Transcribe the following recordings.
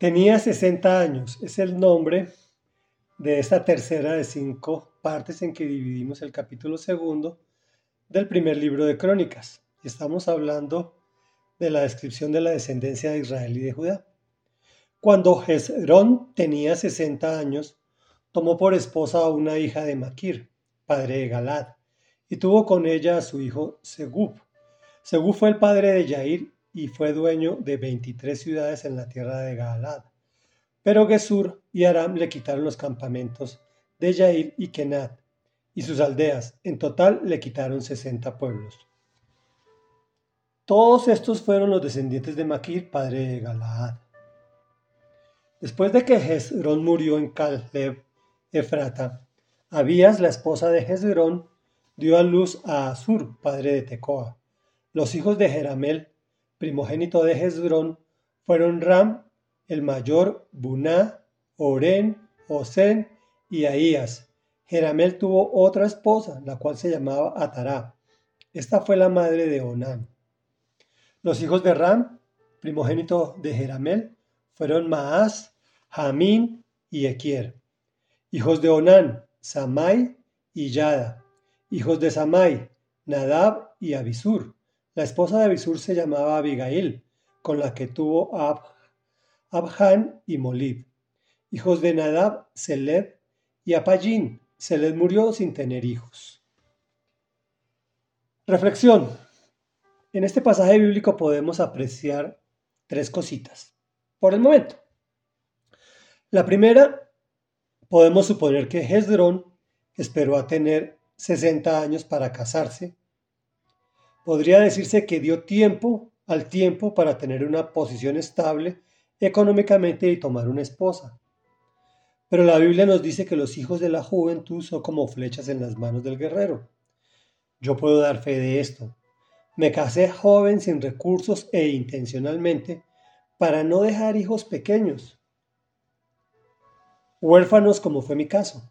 Tenía 60 años, es el nombre de esta tercera de cinco partes en que dividimos el capítulo segundo del primer libro de Crónicas. Estamos hablando de la descripción de la descendencia de Israel y de Judá. Cuando Jezrón tenía 60 años, tomó por esposa a una hija de Maquir, padre de Galad, y tuvo con ella a su hijo Segub. Segub fue el padre de Yair y fue dueño de 23 ciudades en la tierra de Galad. Pero Gesur y Aram le quitaron los campamentos de Yair y Kenat y sus aldeas. En total le quitaron 60 pueblos. Todos estos fueron los descendientes de Maquir, padre de Galaad. Después de que Hezrón murió en Caleb, Efrata, Abías, la esposa de Hezrón, dio a luz a Asur, padre de Tecoa. Los hijos de Jeramel, primogénito de Hezrón, fueron Ram, el mayor, Buná, Oren, Osen y Ahías. Jeramel tuvo otra esposa, la cual se llamaba Atará. Esta fue la madre de Onán. Los hijos de Ram, primogénito de Jeramel, fueron Maás, Jamín y Equier. Hijos de Onán, Samai y Yada. Hijos de Samai, Nadab y Abisur. La esposa de Abisur se llamaba Abigail, con la que tuvo Ab Abhan y Molib. Hijos de Nadab, Seled y Apallín. Seled murió sin tener hijos. Reflexión. En este pasaje bíblico podemos apreciar tres cositas. Por el momento. La primera, podemos suponer que Hezrón esperó a tener 60 años para casarse. Podría decirse que dio tiempo al tiempo para tener una posición estable económicamente y tomar una esposa. Pero la Biblia nos dice que los hijos de la juventud son como flechas en las manos del guerrero. Yo puedo dar fe de esto. Me casé joven sin recursos e intencionalmente para no dejar hijos pequeños, huérfanos como fue mi caso.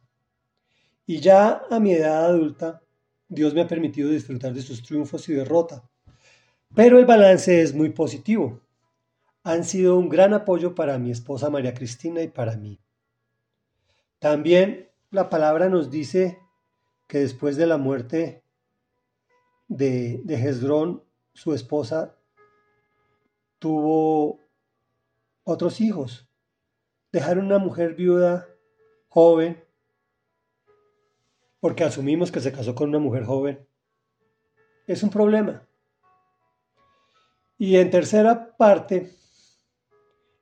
Y ya a mi edad adulta, Dios me ha permitido disfrutar de sus triunfos y derrota. Pero el balance es muy positivo han sido un gran apoyo para mi esposa María Cristina y para mí. También la palabra nos dice que después de la muerte de, de su esposa tuvo otros hijos. Dejaron una mujer viuda joven, porque asumimos que se casó con una mujer joven. Es un problema. Y en tercera parte,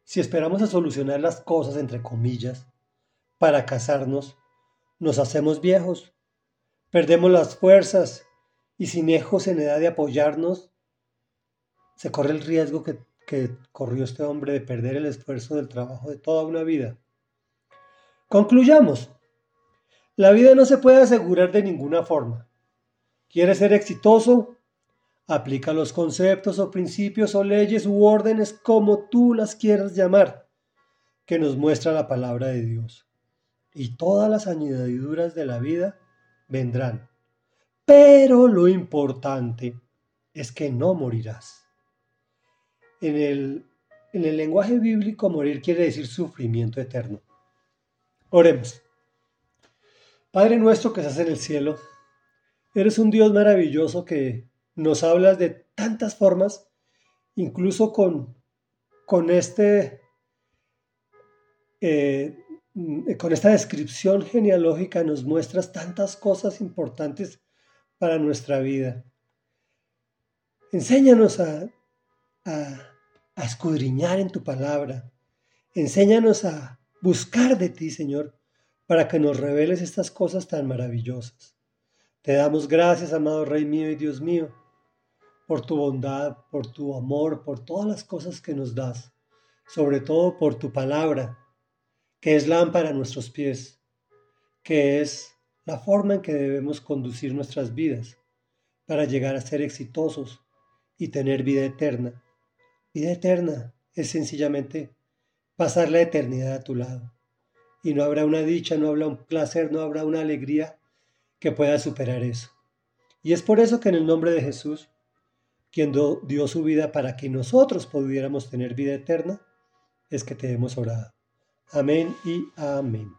si esperamos a solucionar las cosas, entre comillas, para casarnos, nos hacemos viejos, perdemos las fuerzas y sin hijos en edad de apoyarnos, se corre el riesgo que, que corrió este hombre de perder el esfuerzo del trabajo de toda una vida. Concluyamos. La vida no se puede asegurar de ninguna forma. ¿Quieres ser exitoso? Aplica los conceptos o principios o leyes u órdenes como tú las quieras llamar, que nos muestra la palabra de Dios. Y todas las añadiduras de la vida vendrán. Pero lo importante es que no morirás. En el, en el lenguaje bíblico, morir quiere decir sufrimiento eterno. Oremos. Padre nuestro que estás en el cielo, eres un Dios maravilloso que nos hablas de tantas formas, incluso con, con, este, eh, con esta descripción genealógica nos muestras tantas cosas importantes para nuestra vida. Enséñanos a, a escudriñar en tu palabra. Enséñanos a buscar de ti, Señor, para que nos reveles estas cosas tan maravillosas. Te damos gracias, amado Rey mío y Dios mío por tu bondad, por tu amor, por todas las cosas que nos das, sobre todo por tu palabra, que es lámpara a nuestros pies, que es la forma en que debemos conducir nuestras vidas para llegar a ser exitosos y tener vida eterna. Vida eterna es sencillamente pasar la eternidad a tu lado. Y no habrá una dicha, no habrá un placer, no habrá una alegría que pueda superar eso. Y es por eso que en el nombre de Jesús quien dio su vida para que nosotros pudiéramos tener vida eterna, es que te hemos orado. Amén y amén.